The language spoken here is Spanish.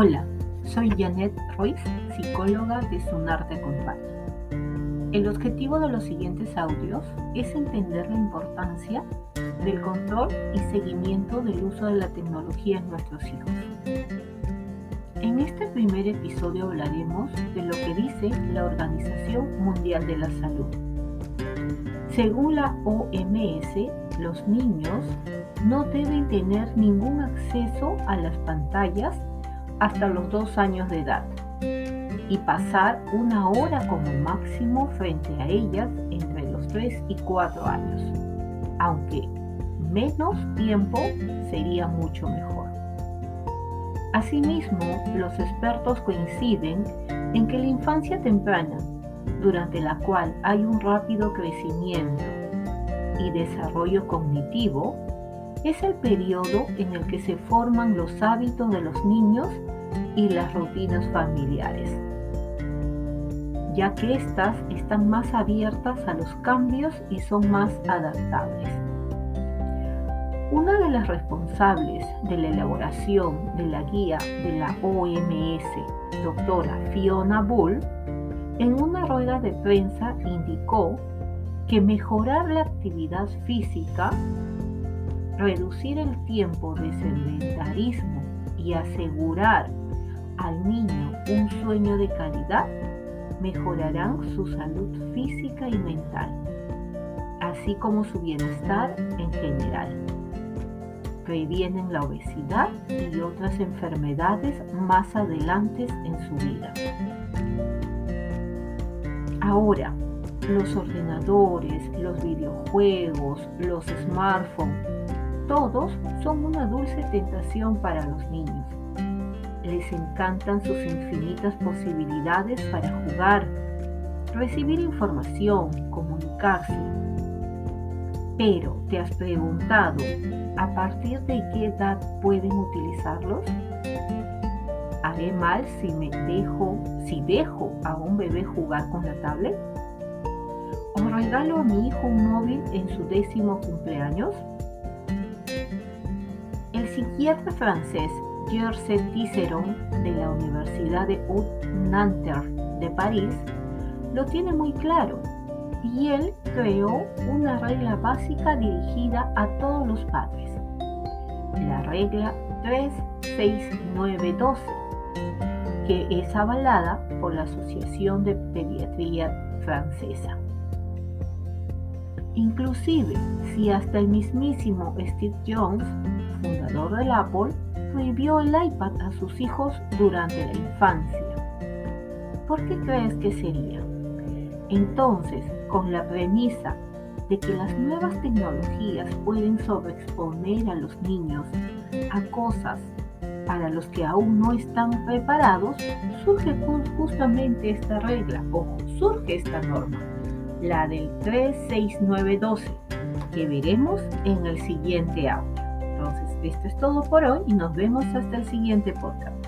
Hola, soy Janet Ruiz, psicóloga de Sunarte Acompaña. El objetivo de los siguientes audios es entender la importancia del control y seguimiento del uso de la tecnología en nuestros hijos. En este primer episodio hablaremos de lo que dice la Organización Mundial de la Salud. Según la OMS, los niños no deben tener ningún acceso a las pantallas hasta los dos años de edad y pasar una hora como máximo frente a ellas entre los 3 y 4 años, aunque menos tiempo sería mucho mejor. Asimismo, los expertos coinciden en que la infancia temprana, durante la cual hay un rápido crecimiento y desarrollo cognitivo, es el periodo en el que se forman los hábitos de los niños y las rutinas familiares, ya que éstas están más abiertas a los cambios y son más adaptables. Una de las responsables de la elaboración de la guía de la OMS, doctora Fiona Bull, en una rueda de prensa indicó que mejorar la actividad física reducir el tiempo de sedentarismo y asegurar al niño un sueño de calidad mejorarán su salud física y mental, así como su bienestar en general. Previenen la obesidad y otras enfermedades más adelante en su vida. Ahora, los ordenadores, los videojuegos, los smartphones, todos son una dulce tentación para los niños. Les encantan sus infinitas posibilidades para jugar, recibir información, comunicarse. Pero, ¿te has preguntado a partir de qué edad pueden utilizarlos? ¿Haré mal si me dejo, si dejo a un bebé jugar con la tablet? ¿O regalo a mi hijo un móvil en su décimo cumpleaños? Psiquiatra francés Georges Tisseron de la Universidad de Haute-Nanterre de París lo tiene muy claro y él creó una regla básica dirigida a todos los padres. La regla 36912, que es avalada por la Asociación de Pediatría Francesa. Inclusive, si hasta el mismísimo Steve Jones fundador del Apple, prohibió el iPad a sus hijos durante la infancia. ¿Por qué crees que sería? Entonces, con la premisa de que las nuevas tecnologías pueden sobreexponer a los niños a cosas para los que aún no están preparados, surge justamente esta regla, o surge esta norma, la del 36912, que veremos en el siguiente audio. Esto es todo por hoy y nos vemos hasta el siguiente podcast.